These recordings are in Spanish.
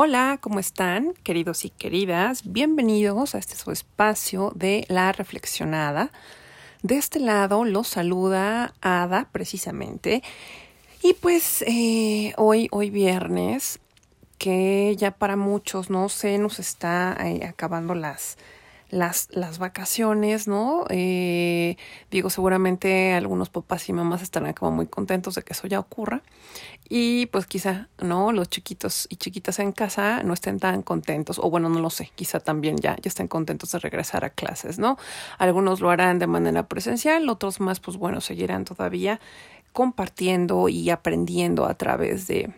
Hola, ¿cómo están, queridos y queridas? Bienvenidos a este su espacio de la reflexionada. De este lado los saluda Ada, precisamente. Y pues eh, hoy, hoy viernes, que ya para muchos, no sé, nos está eh, acabando las, las, las vacaciones, ¿no? Eh, digo, seguramente algunos papás y mamás estarán como muy contentos de que eso ya ocurra. Y pues quizá, ¿no? Los chiquitos y chiquitas en casa no estén tan contentos, o bueno, no lo sé, quizá también ya, ya estén contentos de regresar a clases, ¿no? Algunos lo harán de manera presencial, otros más, pues bueno, seguirán todavía compartiendo y aprendiendo a través de,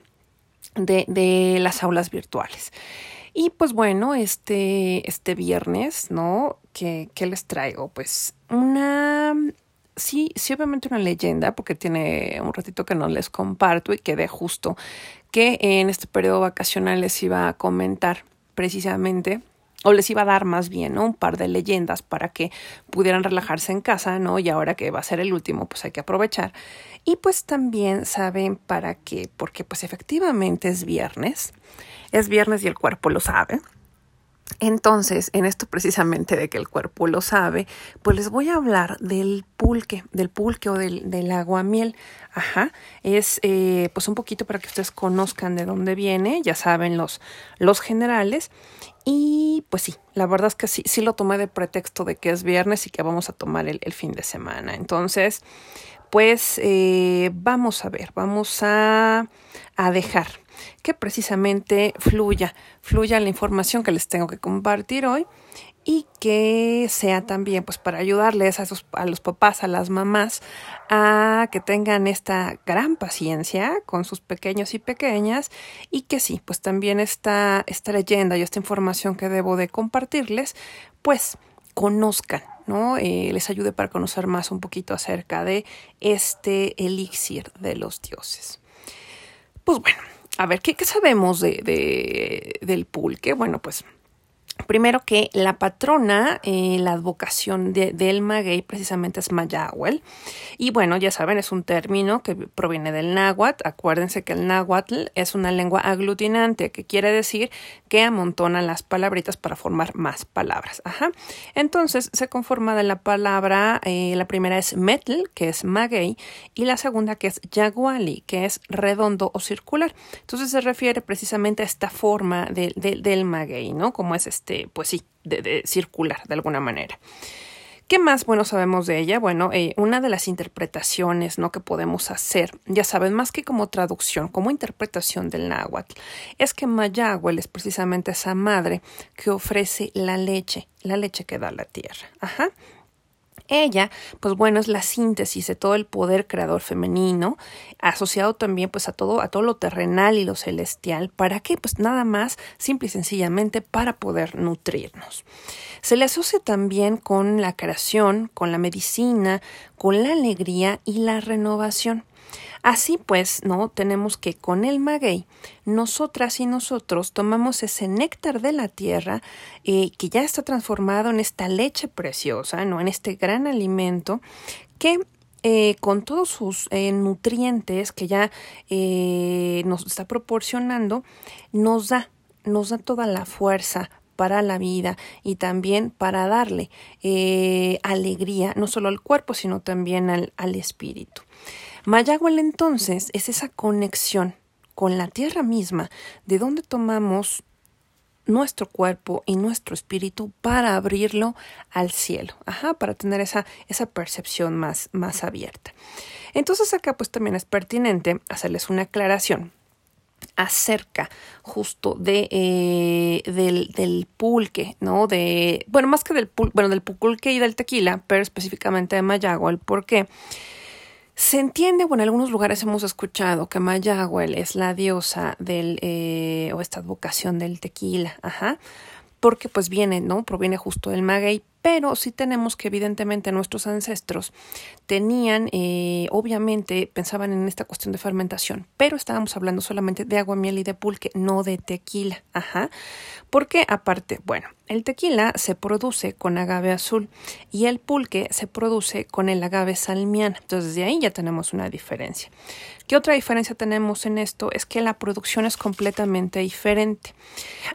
de, de las aulas virtuales. Y pues bueno, este, este viernes, ¿no? ¿Qué, ¿Qué les traigo? Pues una sí, sí, obviamente una leyenda, porque tiene un ratito que no les comparto y quedé justo que en este periodo vacacional les iba a comentar precisamente o les iba a dar más bien ¿no? un par de leyendas para que pudieran relajarse en casa, ¿no? Y ahora que va a ser el último, pues hay que aprovechar. Y pues también saben para qué, porque pues efectivamente es viernes, es viernes y el cuerpo lo sabe. Entonces, en esto precisamente de que el cuerpo lo sabe, pues les voy a hablar del pulque, del pulque o del, del aguamiel. Ajá, es eh, pues un poquito para que ustedes conozcan de dónde viene, ya saben los, los generales. Y pues sí, la verdad es que sí, sí lo tomé de pretexto de que es viernes y que vamos a tomar el, el fin de semana. Entonces, pues eh, vamos a ver, vamos a, dejar que precisamente fluya, fluya la información que les tengo que compartir hoy y que sea también pues para ayudarles a, a los papás, a las mamás a que tengan esta gran paciencia con sus pequeños y pequeñas y que sí, pues también esta, esta leyenda y esta información que debo de compartirles pues conozcan, ¿no? Eh, les ayude para conocer más un poquito acerca de este elixir de los dioses. Pues bueno, a ver, ¿qué, sabemos de, del pulque? Bueno, pues Primero que la patrona, eh, la advocación de, del maguey precisamente es Mayahuel. Y bueno, ya saben, es un término que proviene del náhuatl. Acuérdense que el náhuatl es una lengua aglutinante, que quiere decir que amontona las palabritas para formar más palabras. Ajá. Entonces se conforma de la palabra, eh, la primera es metl, que es maguey, y la segunda que es yaguali, que es redondo o circular. Entonces se refiere precisamente a esta forma de, de, del maguey, ¿no? Como es este este, pues sí, de, circular de alguna manera. ¿Qué más bueno sabemos de ella? Bueno, eh, una de las interpretaciones ¿no? que podemos hacer, ya saben, más que como traducción, como interpretación del náhuatl, es que Mayahuel es precisamente esa madre que ofrece la leche, la leche que da la tierra. Ajá. Ella, pues bueno, es la síntesis de todo el poder creador femenino, asociado también pues a todo, a todo lo terrenal y lo celestial. ¿Para qué? Pues nada más, simple y sencillamente para poder nutrirnos. Se le asocia también con la creación, con la medicina, con la alegría y la renovación. Así pues, ¿no? Tenemos que con el maguey, nosotras y nosotros tomamos ese néctar de la tierra eh, que ya está transformado en esta leche preciosa, ¿no? En este gran alimento que eh, con todos sus eh, nutrientes que ya nos está proporcionando, nos da, nos da toda la fuerza para la vida y también para darle alegría, no solo al cuerpo, sino también al, al espíritu. Mayagüel entonces es esa conexión con la tierra misma, de donde tomamos nuestro cuerpo y nuestro espíritu para abrirlo al cielo, ajá, para tener esa, esa percepción más, más abierta. Entonces acá pues también es pertinente hacerles una aclaración acerca justo de eh, del, del, pulque, ¿no? De, bueno, más que del pulque, bueno, del pulque y del tequila, pero específicamente de Mayagüel, ¿por qué? Se entiende, bueno, en algunos lugares hemos escuchado que Mayagüel es la diosa del, eh, o esta advocación del tequila, ajá, porque pues viene, ¿no? Proviene justo del maguey, pero sí tenemos que evidentemente nuestros ancestros tenían, eh, obviamente pensaban en esta cuestión de fermentación, pero estábamos hablando solamente de agua, miel y de pulque, no de tequila. Ajá. Porque aparte, bueno, el tequila se produce con agave azul y el pulque se produce con el agave salmiana. Entonces de ahí ya tenemos una diferencia. ¿Qué otra diferencia tenemos en esto? Es que la producción es completamente diferente.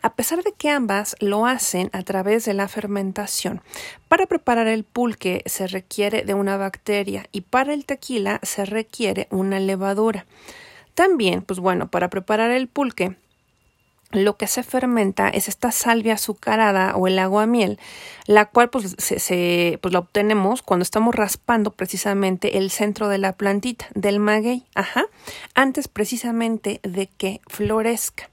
A pesar de que ambas lo hacen a través de la fermentación, para preparar el pulque se requiere de una bacteria y para el tequila se requiere una levadura. También, pues bueno, para preparar el pulque lo que se fermenta es esta salvia azucarada o el agua miel, la cual pues, se, pues la obtenemos cuando estamos raspando precisamente el centro de la plantita del maguey, ajá, antes precisamente de que florezca.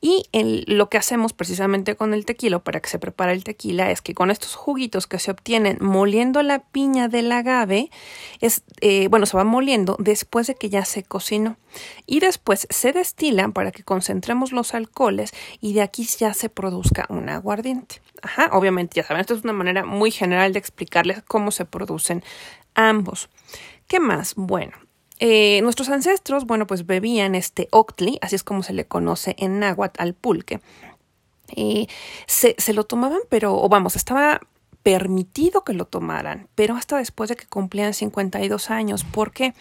Y lo que hacemos precisamente con el tequila para que se prepare el tequila es que con estos juguitos que se obtienen moliendo la piña del agave, es, eh, bueno, se va moliendo después de que ya se cocinó. Y después se destilan para que concentremos los alcoholes y de aquí ya se produzca un aguardiente. Ajá, obviamente ya saben, esto es una manera muy general de explicarles cómo se producen ambos. ¿Qué más? Bueno, eh, nuestros ancestros, bueno, pues bebían este octli, así es como se le conoce en náhuatl al pulque. se, se, lo tomaban, pero, o vamos, estaba permitido que lo tomaran, pero hasta después de que cumplían 52 años. ¿Por qué?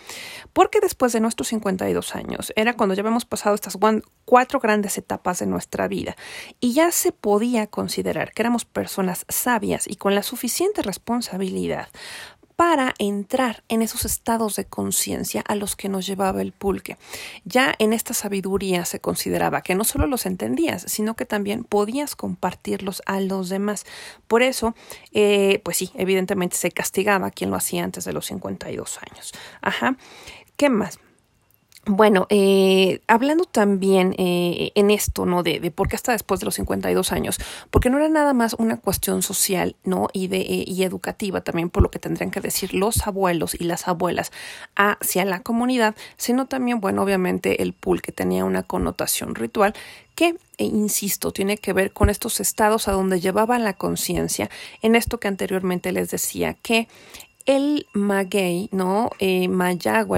Porque después de nuestros 52 años era cuando ya habíamos pasado estas cuatro grandes etapas de nuestra vida y ya se podía considerar que éramos personas sabias y con la suficiente responsabilidad para entrar en esos estados de conciencia a los que nos llevaba el pulque. Ya en esta sabiduría se consideraba que no solo los entendías, sino que también podías compartirlos a los demás. Por eso, eh, pues sí, evidentemente se castigaba a quien lo hacía antes de los 52 años. Ajá. ¿Qué más? Bueno, eh, hablando también eh, en esto, ¿no? De, por qué hasta después de los 52 años, porque no era nada más una cuestión social, ¿no? Y, de, eh, y educativa también, por lo que tendrían que decir los abuelos y las abuelas hacia la comunidad, sino también, bueno, obviamente el pool que tenía una connotación ritual que, e insisto, tiene que ver con estos estados a donde llevaba la conciencia, en esto que anteriormente les decía, que el maguey, ¿no? Eh,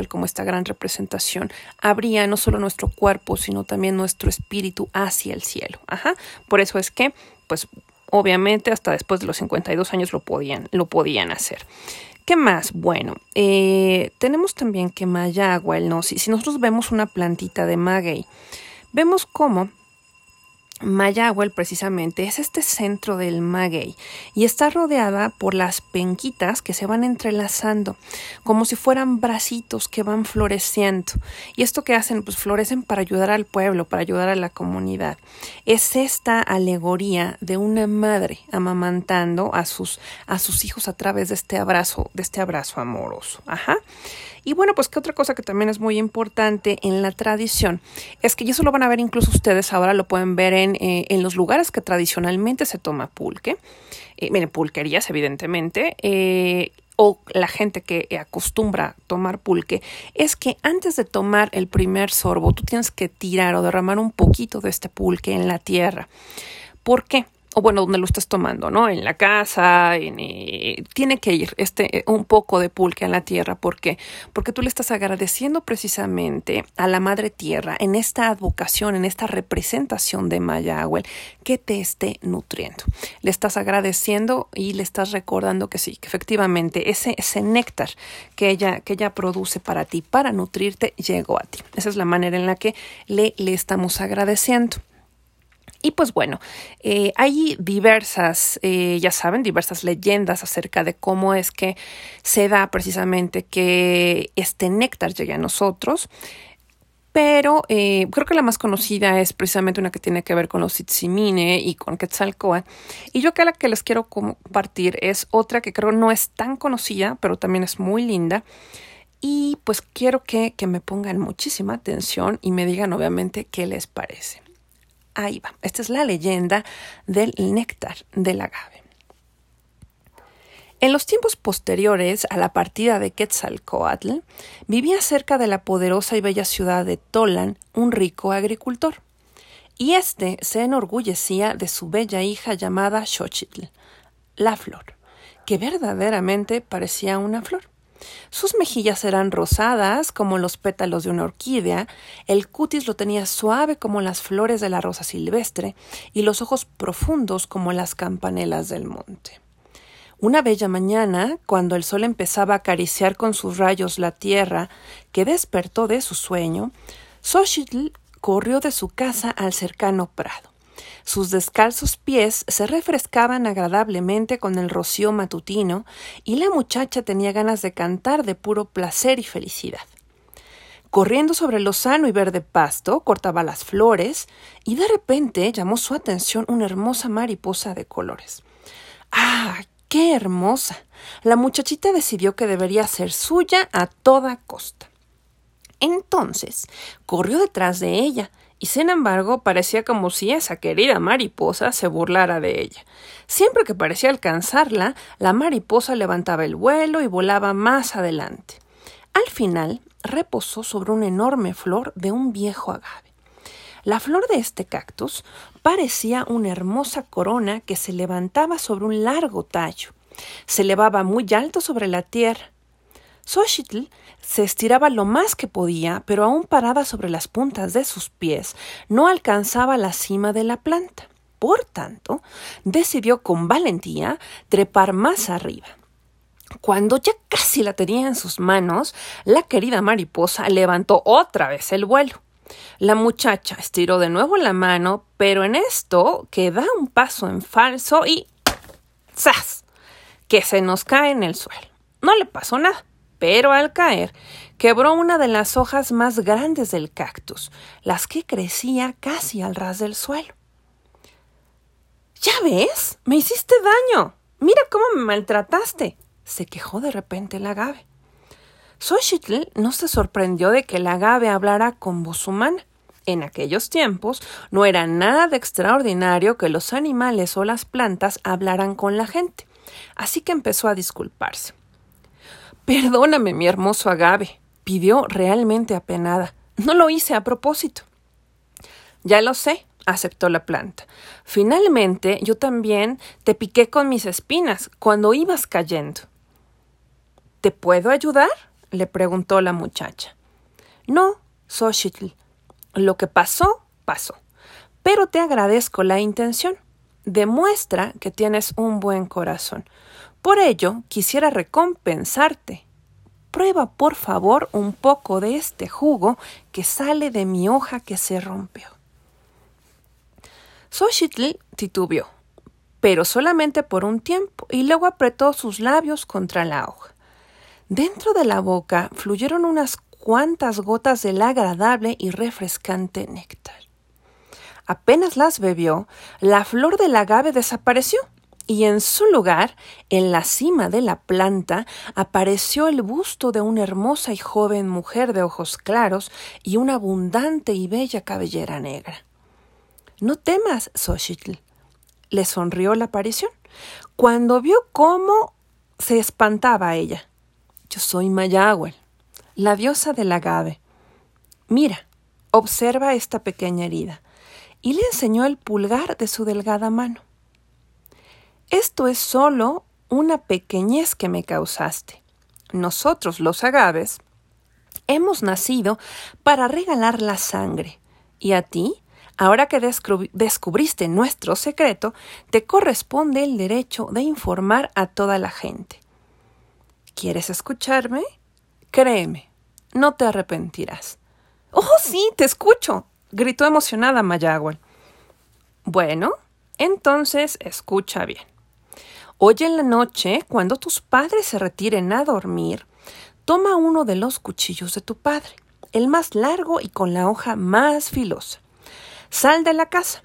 como esta gran representación, abría no solo nuestro cuerpo, sino también nuestro espíritu hacia el cielo. Ajá. Por eso es que, pues, obviamente, hasta después de los 52 años lo podían, lo podían hacer. ¿Qué más? Bueno, eh, tenemos también que Mayagua, ¿no? Si, si nosotros vemos una plantita de maguey, vemos cómo Mayagüel precisamente es este centro del maguey y está rodeada por las penquitas que se van entrelazando como si fueran bracitos que van floreciendo y esto que hacen pues florecen para ayudar al pueblo, para ayudar a la comunidad. Es esta alegoría de una madre amamantando a sus a sus hijos a través de este abrazo, de este abrazo amoroso. Ajá. Y bueno, pues que otra cosa que también es muy importante en la tradición es que, y eso lo van a ver incluso ustedes ahora, lo pueden ver en, eh, en los lugares que tradicionalmente se toma pulque, eh, miren, pulquerías evidentemente, eh, o la gente que acostumbra tomar pulque, es que antes de tomar el primer sorbo, tú tienes que tirar o derramar un poquito de este pulque en la tierra. ¿Por qué? O bueno, donde lo estés tomando, ¿no? En la casa, en, eh, tiene que ir este un poco de pulque a la tierra, ¿por qué? Porque tú le estás agradeciendo precisamente a la madre tierra en esta advocación, en esta representación de Mayahuel que te esté nutriendo. Le estás agradeciendo y le estás recordando que sí, que efectivamente ese, ese néctar que ella, que ella produce para ti, para nutrirte, llegó a ti. Esa es la manera en la que le, le estamos agradeciendo. Y pues bueno, eh, hay diversas, eh, ya saben, diversas leyendas acerca de cómo es que se da precisamente que este néctar llegue a nosotros. Pero eh, creo que la más conocida es precisamente una que tiene que ver con los Itzimine y con Quetzalcoatl. Y yo que la que les quiero compartir es otra que creo no es tan conocida, pero también es muy linda. Y pues quiero que, que me pongan muchísima atención y me digan obviamente qué les parece. Esta es la leyenda del néctar del agave. En los tiempos posteriores a la partida de Quetzalcoatl, vivía cerca de la poderosa y bella ciudad de Tolan un rico agricultor, y éste se enorgullecía de su bella hija llamada Xochitl, la flor, que verdaderamente parecía una flor. Sus mejillas eran rosadas como los pétalos de una orquídea, el cutis lo tenía suave como las flores de la rosa silvestre y los ojos profundos como las campanelas del monte. Una bella mañana, cuando el sol empezaba a acariciar con sus rayos la tierra, que despertó de su sueño, Xochitl corrió de su casa al cercano prado. Sus descalzos pies se refrescaban agradablemente con el rocío matutino, y la muchacha tenía ganas de cantar de puro placer y felicidad. Corriendo sobre el lozano y verde pasto, cortaba las flores, y de repente llamó su atención una hermosa mariposa de colores. ¡Ah! ¡Qué hermosa! La muchachita decidió que debería ser suya a toda costa. Entonces corrió detrás de ella, y sin embargo parecía como si esa querida mariposa se burlara de ella. Siempre que parecía alcanzarla, la mariposa levantaba el vuelo y volaba más adelante. Al final reposó sobre una enorme flor de un viejo agave. La flor de este cactus parecía una hermosa corona que se levantaba sobre un largo tallo. Se elevaba muy alto sobre la tierra. Xochitl se estiraba lo más que podía, pero aún parada sobre las puntas de sus pies, no alcanzaba la cima de la planta. Por tanto, decidió con valentía trepar más arriba. Cuando ya casi la tenía en sus manos, la querida mariposa levantó otra vez el vuelo. La muchacha estiró de nuevo la mano, pero en esto que da un paso en falso y ¡zas! que se nos cae en el suelo. No le pasó nada pero al caer quebró una de las hojas más grandes del cactus, las que crecía casi al ras del suelo. ¿Ya ves? Me hiciste daño. Mira cómo me maltrataste. se quejó de repente el agave. Xochitl no se sorprendió de que el agave hablara con voz humana. En aquellos tiempos no era nada de extraordinario que los animales o las plantas hablaran con la gente, así que empezó a disculparse. Perdóname, mi hermoso agave, pidió realmente apenada. No lo hice a propósito. Ya lo sé, aceptó la planta. Finalmente, yo también te piqué con mis espinas cuando ibas cayendo. ¿Te puedo ayudar? le preguntó la muchacha. No, Xochitl. Lo que pasó, pasó. Pero te agradezco la intención. Demuestra que tienes un buen corazón. Por ello, quisiera recompensarte. Prueba, por favor, un poco de este jugo que sale de mi hoja que se rompió. Xochitl titubeó, pero solamente por un tiempo, y luego apretó sus labios contra la hoja. Dentro de la boca fluyeron unas cuantas gotas del agradable y refrescante néctar. Apenas las bebió, la flor del agave desapareció y en su lugar, en la cima de la planta, apareció el busto de una hermosa y joven mujer de ojos claros y una abundante y bella cabellera negra. No temas, Xochitl, le sonrió la aparición, cuando vio cómo se espantaba ella. Yo soy Mayagüel, la diosa del agave. Mira, observa esta pequeña herida. Y le enseñó el pulgar de su delgada mano. Esto es solo una pequeñez que me causaste. Nosotros, los agaves, hemos nacido para regalar la sangre, y a ti, ahora que descubriste nuestro secreto, te corresponde el derecho de informar a toda la gente. ¿Quieres escucharme? Créeme, no te arrepentirás. Oh, sí, te escucho, gritó emocionada Mayagüel. Bueno, entonces escucha bien. Hoy en la noche, cuando tus padres se retiren a dormir, toma uno de los cuchillos de tu padre, el más largo y con la hoja más filosa. Sal de la casa,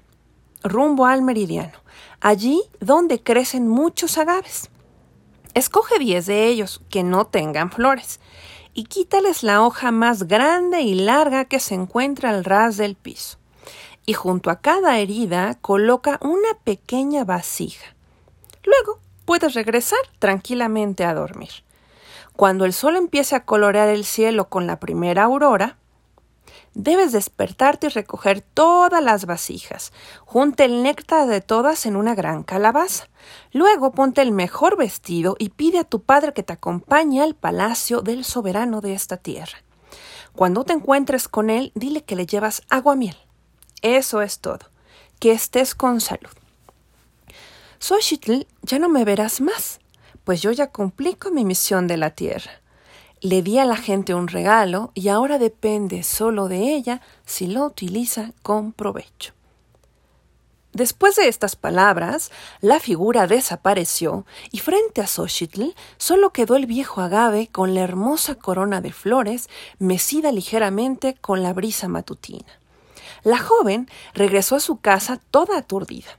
rumbo al meridiano, allí donde crecen muchos agaves. Escoge diez de ellos que no tengan flores y quítales la hoja más grande y larga que se encuentra al ras del piso. Y junto a cada herida coloca una pequeña vasija. Luego puedes regresar tranquilamente a dormir. Cuando el sol empiece a colorear el cielo con la primera aurora, debes despertarte y recoger todas las vasijas. Junte el néctar de todas en una gran calabaza. Luego ponte el mejor vestido y pide a tu padre que te acompañe al palacio del soberano de esta tierra. Cuando te encuentres con él, dile que le llevas agua miel. Eso es todo. Que estés con salud. Xochitl, ya no me verás más, pues yo ya cumplí con mi misión de la tierra. Le di a la gente un regalo y ahora depende solo de ella si lo utiliza con provecho. Después de estas palabras, la figura desapareció y frente a Xochitl solo quedó el viejo agave con la hermosa corona de flores mecida ligeramente con la brisa matutina. La joven regresó a su casa toda aturdida.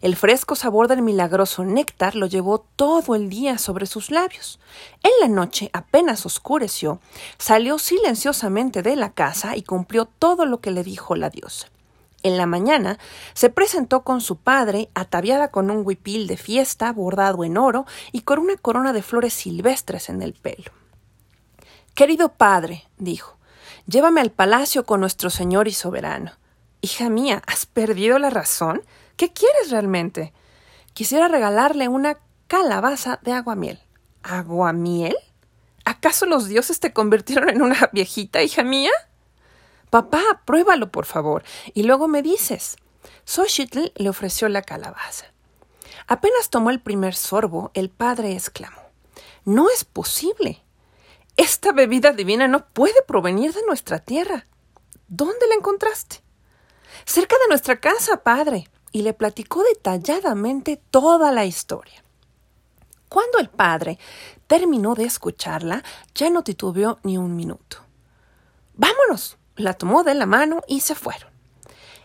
El fresco sabor del milagroso néctar lo llevó todo el día sobre sus labios. En la noche, apenas oscureció, salió silenciosamente de la casa y cumplió todo lo que le dijo la diosa. En la mañana se presentó con su padre, ataviada con un huipil de fiesta bordado en oro y con una corona de flores silvestres en el pelo. Querido padre, dijo, llévame al palacio con nuestro señor y soberano. Hija mía, ¿has perdido la razón? ¿Qué quieres realmente? Quisiera regalarle una calabaza de aguamiel. ¿Aguamiel? ¿Acaso los dioses te convirtieron en una viejita, hija mía? Papá, pruébalo, por favor, y luego me dices. Xochitl le ofreció la calabaza. Apenas tomó el primer sorbo, el padre exclamó No es posible. Esta bebida divina no puede provenir de nuestra tierra. ¿Dónde la encontraste? Cerca de nuestra casa, padre y le platicó detalladamente toda la historia. Cuando el padre terminó de escucharla, ya no titubeó ni un minuto. Vámonos. La tomó de la mano y se fueron.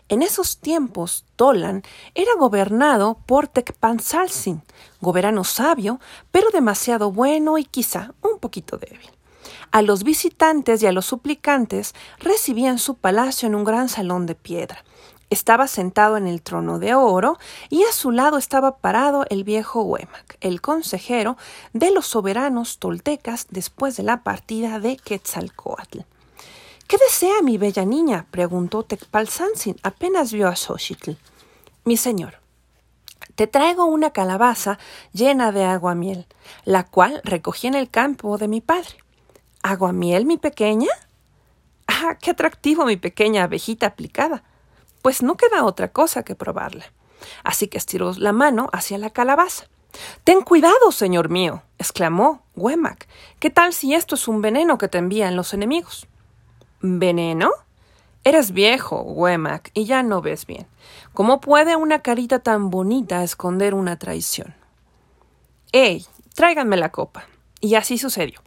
En esos tiempos, Tolan era gobernado por Tecpansalsin, gobernano sabio, pero demasiado bueno y quizá un poquito débil. A los visitantes y a los suplicantes recibía en su palacio en un gran salón de piedra, estaba sentado en el trono de oro y a su lado estaba parado el viejo Huemac, el consejero de los soberanos toltecas después de la partida de Quetzalcoatl. ¿Qué desea mi bella niña? preguntó Tecpalzanzin apenas vio a Xochitl. Mi señor, te traigo una calabaza llena de agua miel, la cual recogí en el campo de mi padre. ¿Agua miel, mi pequeña? Ah, qué atractivo, mi pequeña abejita aplicada pues no queda otra cosa que probarla. Así que estiró la mano hacia la calabaza. Ten cuidado, señor mío, exclamó Wemac. ¿Qué tal si esto es un veneno que te envían los enemigos? ¿Veneno? Eres viejo, Wemac, y ya no ves bien. ¿Cómo puede una carita tan bonita esconder una traición? ¡Ey! Tráiganme la copa. Y así sucedió.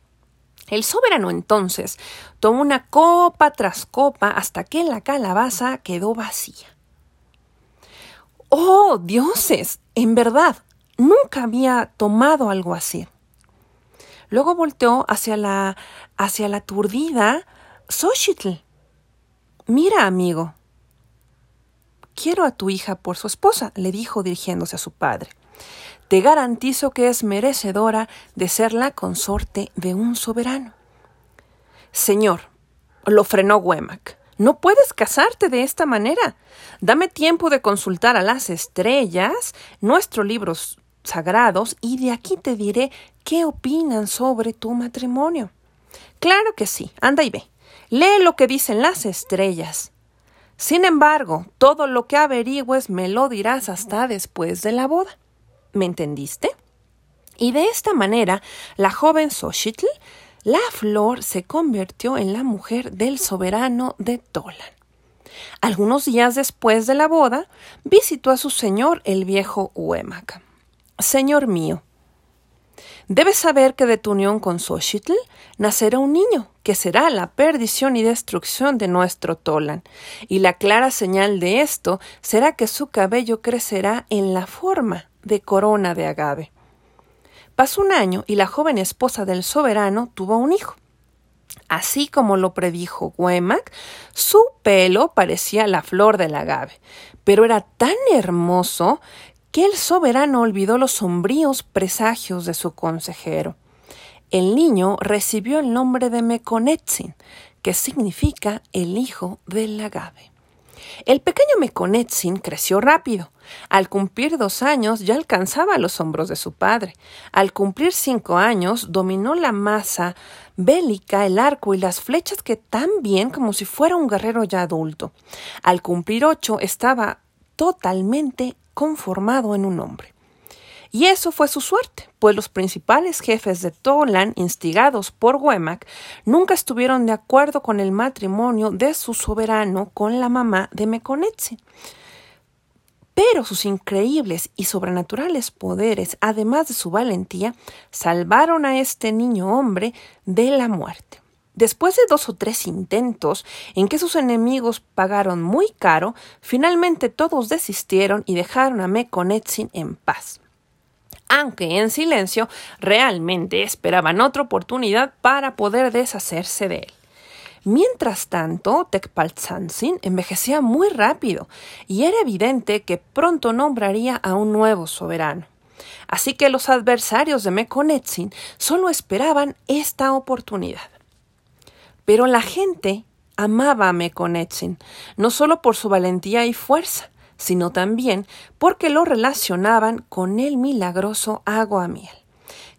El soberano entonces tomó una copa tras copa hasta que la calabaza quedó vacía. ¡Oh, dioses! En verdad, nunca había tomado algo así. Luego volteó hacia la hacia la aturdida Xochitl. Mira, amigo. Quiero a tu hija por su esposa, le dijo dirigiéndose a su padre. Te garantizo que es merecedora de ser la consorte de un soberano. Señor, lo frenó Wemac. No puedes casarte de esta manera. Dame tiempo de consultar a las estrellas, nuestros libros sagrados, y de aquí te diré qué opinan sobre tu matrimonio. Claro que sí, anda y ve. Lee lo que dicen las estrellas. Sin embargo, todo lo que averigües me lo dirás hasta después de la boda. ¿Me entendiste? Y de esta manera, la joven Xochitl, la flor, se convirtió en la mujer del soberano de Tolan. Algunos días después de la boda, visitó a su señor, el viejo Huemaca. Señor mío, debes saber que de tu unión con Xochitl nacerá un niño, que será la perdición y destrucción de nuestro Tolan, y la clara señal de esto será que su cabello crecerá en la forma de corona de agave. Pasó un año y la joven esposa del soberano tuvo un hijo. Así como lo predijo Huemac, su pelo parecía la flor del agave, pero era tan hermoso que el soberano olvidó los sombríos presagios de su consejero. El niño recibió el nombre de Meconetzin, que significa el hijo del agave. El pequeño Mekonetzin creció rápido. Al cumplir dos años ya alcanzaba los hombros de su padre. Al cumplir cinco años dominó la masa bélica, el arco y las flechas que tan bien como si fuera un guerrero ya adulto. Al cumplir ocho estaba totalmente conformado en un hombre. Y eso fue su suerte, pues los principales jefes de Tolan, instigados por Wemak, nunca estuvieron de acuerdo con el matrimonio de su soberano con la mamá de Mekonetsi. Pero sus increíbles y sobrenaturales poderes, además de su valentía, salvaron a este niño hombre de la muerte. Después de dos o tres intentos en que sus enemigos pagaron muy caro, finalmente todos desistieron y dejaron a Mekonetzin en paz aunque en silencio, realmente esperaban otra oportunidad para poder deshacerse de él. Mientras tanto, Tecpaltzantzin envejecía muy rápido y era evidente que pronto nombraría a un nuevo soberano. Así que los adversarios de Mekonetzin solo esperaban esta oportunidad. Pero la gente amaba a Mekonetzin, no solo por su valentía y fuerza, sino también porque lo relacionaban con el milagroso agua miel,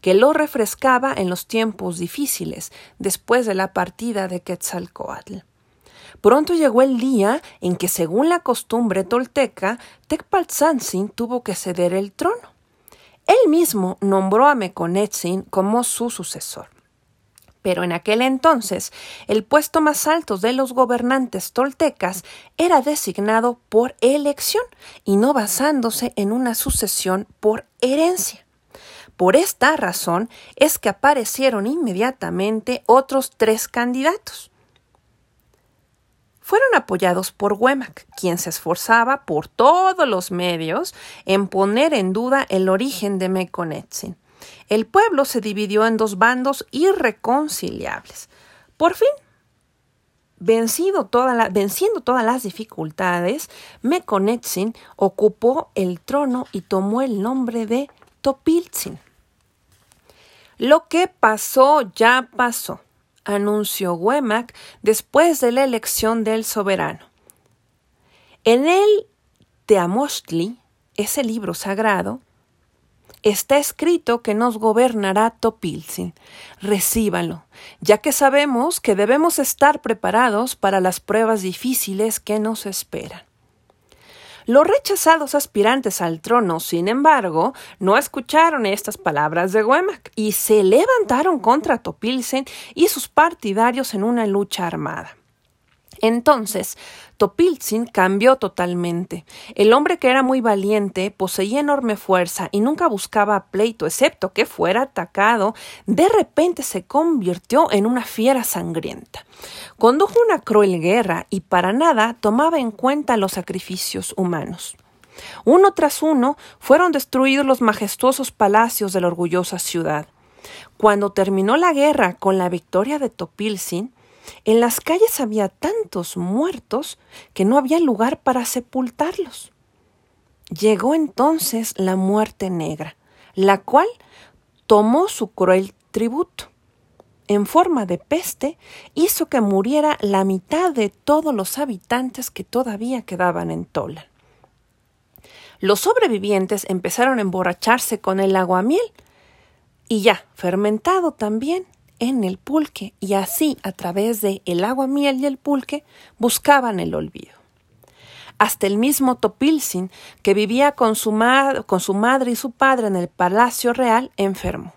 que lo refrescaba en los tiempos difíciles después de la partida de Quetzalcoatl. Pronto llegó el día en que, según la costumbre tolteca, Tecpaltzantzin tuvo que ceder el trono. Él mismo nombró a Meconetzin como su sucesor pero en aquel entonces el puesto más alto de los gobernantes toltecas era designado por elección y no basándose en una sucesión por herencia. Por esta razón es que aparecieron inmediatamente otros tres candidatos. Fueron apoyados por Huemac, quien se esforzaba por todos los medios en poner en duda el origen de Meconetzin el pueblo se dividió en dos bandos irreconciliables. Por fin, venciendo todas las dificultades, Mekonetzin ocupó el trono y tomó el nombre de Topiltzin. Lo que pasó ya pasó, anunció Wemak después de la elección del soberano. En el Teamostli, ese libro sagrado, está escrito que nos gobernará Topilzin. Recíbanlo, ya que sabemos que debemos estar preparados para las pruebas difíciles que nos esperan. Los rechazados aspirantes al trono, sin embargo, no escucharon estas palabras de Wemak y se levantaron contra Topilzin y sus partidarios en una lucha armada. Entonces, Topiltzin cambió totalmente. El hombre que era muy valiente, poseía enorme fuerza y nunca buscaba pleito, excepto que fuera atacado, de repente se convirtió en una fiera sangrienta. Condujo una cruel guerra y para nada tomaba en cuenta los sacrificios humanos. Uno tras uno fueron destruidos los majestuosos palacios de la orgullosa ciudad. Cuando terminó la guerra con la victoria de Topilzin, en las calles había tantos muertos que no había lugar para sepultarlos. Llegó entonces la muerte negra, la cual tomó su cruel tributo. En forma de peste, hizo que muriera la mitad de todos los habitantes que todavía quedaban en Tola. Los sobrevivientes empezaron a emborracharse con el aguamiel, y ya, fermentado también, en el pulque y así a través de el agua miel y el pulque buscaban el olvido. Hasta el mismo Topilzin, que vivía con su, con su madre y su padre en el palacio real, enfermó.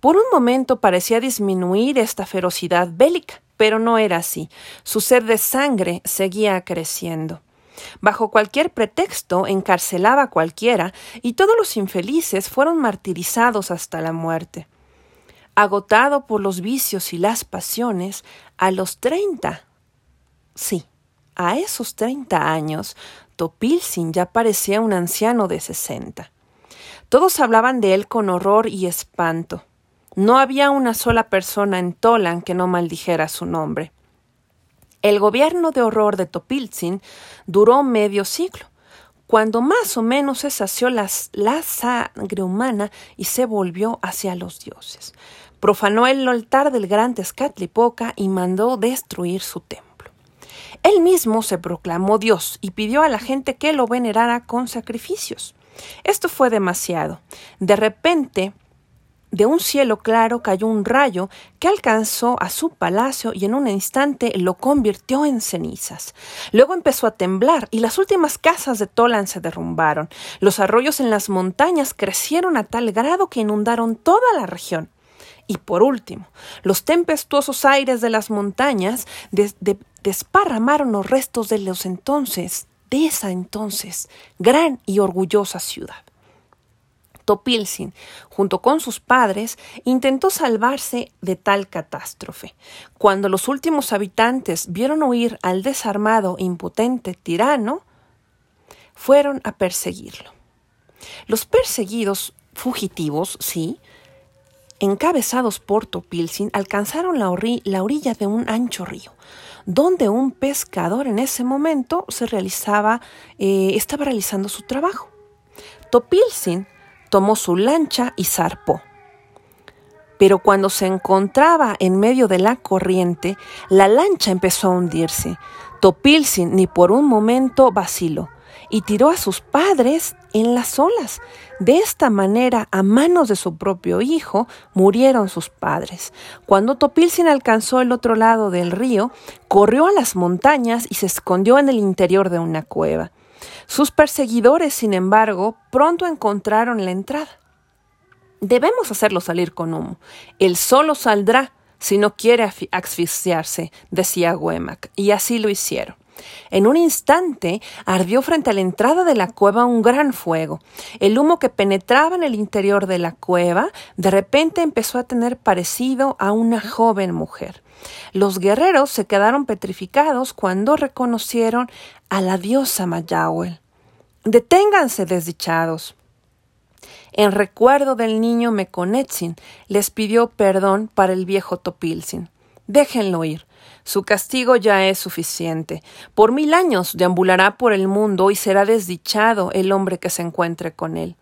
Por un momento parecía disminuir esta ferocidad bélica, pero no era así. Su sed de sangre seguía creciendo. Bajo cualquier pretexto encarcelaba a cualquiera y todos los infelices fueron martirizados hasta la muerte agotado por los vicios y las pasiones, a los treinta. Sí, a esos treinta años, Topilzin ya parecía un anciano de sesenta. Todos hablaban de él con horror y espanto. No había una sola persona en Tolan que no maldijera su nombre. El gobierno de horror de Topilzin duró medio siglo, cuando más o menos se sació la sangre humana y se volvió hacia los dioses. Profanó el altar del gran Tezcatlipoca y mandó destruir su templo. Él mismo se proclamó Dios y pidió a la gente que lo venerara con sacrificios. Esto fue demasiado. De repente, de un cielo claro cayó un rayo que alcanzó a su palacio y en un instante lo convirtió en cenizas. Luego empezó a temblar y las últimas casas de Tolan se derrumbaron. Los arroyos en las montañas crecieron a tal grado que inundaron toda la región. Y por último, los tempestuosos aires de las montañas desparramaron los restos de los entonces, de esa entonces, gran y orgullosa ciudad. Topilsin, junto con sus padres, intentó salvarse de tal catástrofe. Cuando los últimos habitantes vieron huir al desarmado, impotente tirano, fueron a perseguirlo. Los perseguidos fugitivos, sí, encabezados por Topilsin, alcanzaron la, la, orilla de un ancho río, donde un pescador en ese momento se realizaba, eh, estaba realizando su trabajo. Topilsin tomó su lancha y zarpó. Pero cuando se encontraba en medio de la corriente, la lancha empezó a hundirse. Topilsin ni por un momento vaciló y tiró a sus padres en las olas. De esta manera, a manos de su propio hijo, murieron sus padres. Cuando Topilsin alcanzó el otro lado del río, corrió a las montañas y se escondió en el interior de una cueva. Sus perseguidores, sin embargo, pronto encontraron la entrada. Debemos hacerlo salir con humo. Él solo saldrá si no quiere asfixiarse, decía Huemac, y así lo hicieron. En un instante ardió frente a la entrada de la cueva un gran fuego. El humo que penetraba en el interior de la cueva de repente empezó a tener parecido a una joven mujer. Los guerreros se quedaron petrificados cuando reconocieron a la diosa Mayawel. Deténganse, desdichados. En recuerdo del niño Mekonetzin, les pidió perdón para el viejo Topilsin. Déjenlo ir. Su castigo ya es suficiente. Por mil años deambulará por el mundo y será desdichado el hombre que se encuentre con él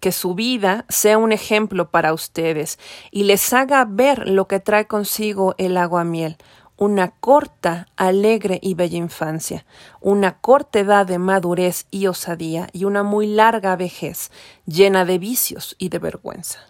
que su vida sea un ejemplo para ustedes y les haga ver lo que trae consigo el agua miel, una corta, alegre y bella infancia, una corta edad de madurez y osadía y una muy larga vejez, llena de vicios y de vergüenza.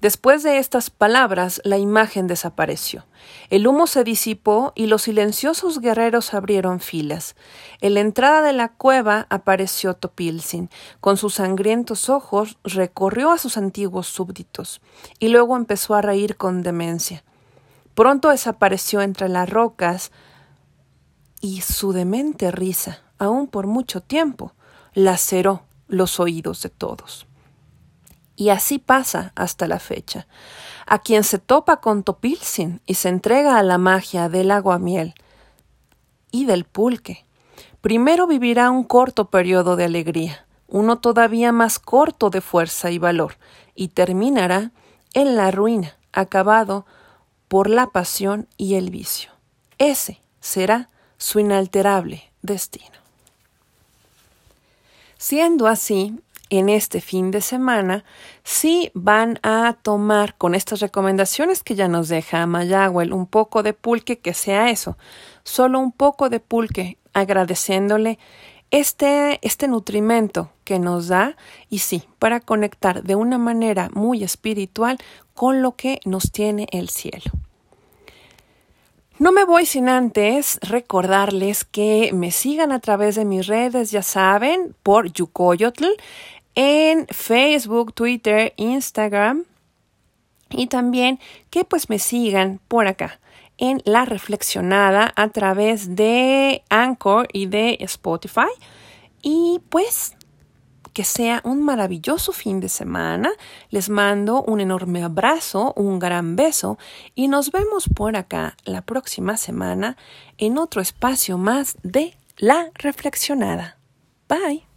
Después de estas palabras, la imagen desapareció. El humo se disipó y los silenciosos guerreros abrieron filas. En la entrada de la cueva apareció Topilsin. Con sus sangrientos ojos recorrió a sus antiguos súbditos y luego empezó a reír con demencia. Pronto desapareció entre las rocas y su demente risa, aún por mucho tiempo, laceró los oídos de todos. Y así pasa hasta la fecha. A quien se topa con Topilsin y se entrega a la magia del agua miel y del pulque, primero vivirá un corto periodo de alegría, uno todavía más corto de fuerza y valor, y terminará en la ruina, acabado por la pasión y el vicio. Ese será su inalterable destino. Siendo así, en este fin de semana, si van a tomar con estas recomendaciones que ya nos deja Mayagüel, un poco de pulque, que sea eso, solo un poco de pulque, agradeciéndole este, este nutrimento que nos da y sí, para conectar de una manera muy espiritual con lo que nos tiene el cielo. No me voy sin antes recordarles que me sigan a través de mis redes, ya saben, por Yucoyotl en Facebook, Twitter, Instagram y también que pues me sigan por acá en La Reflexionada a través de Anchor y de Spotify. Y pues que sea un maravilloso fin de semana. Les mando un enorme abrazo, un gran beso y nos vemos por acá la próxima semana en otro espacio más de La Reflexionada. Bye.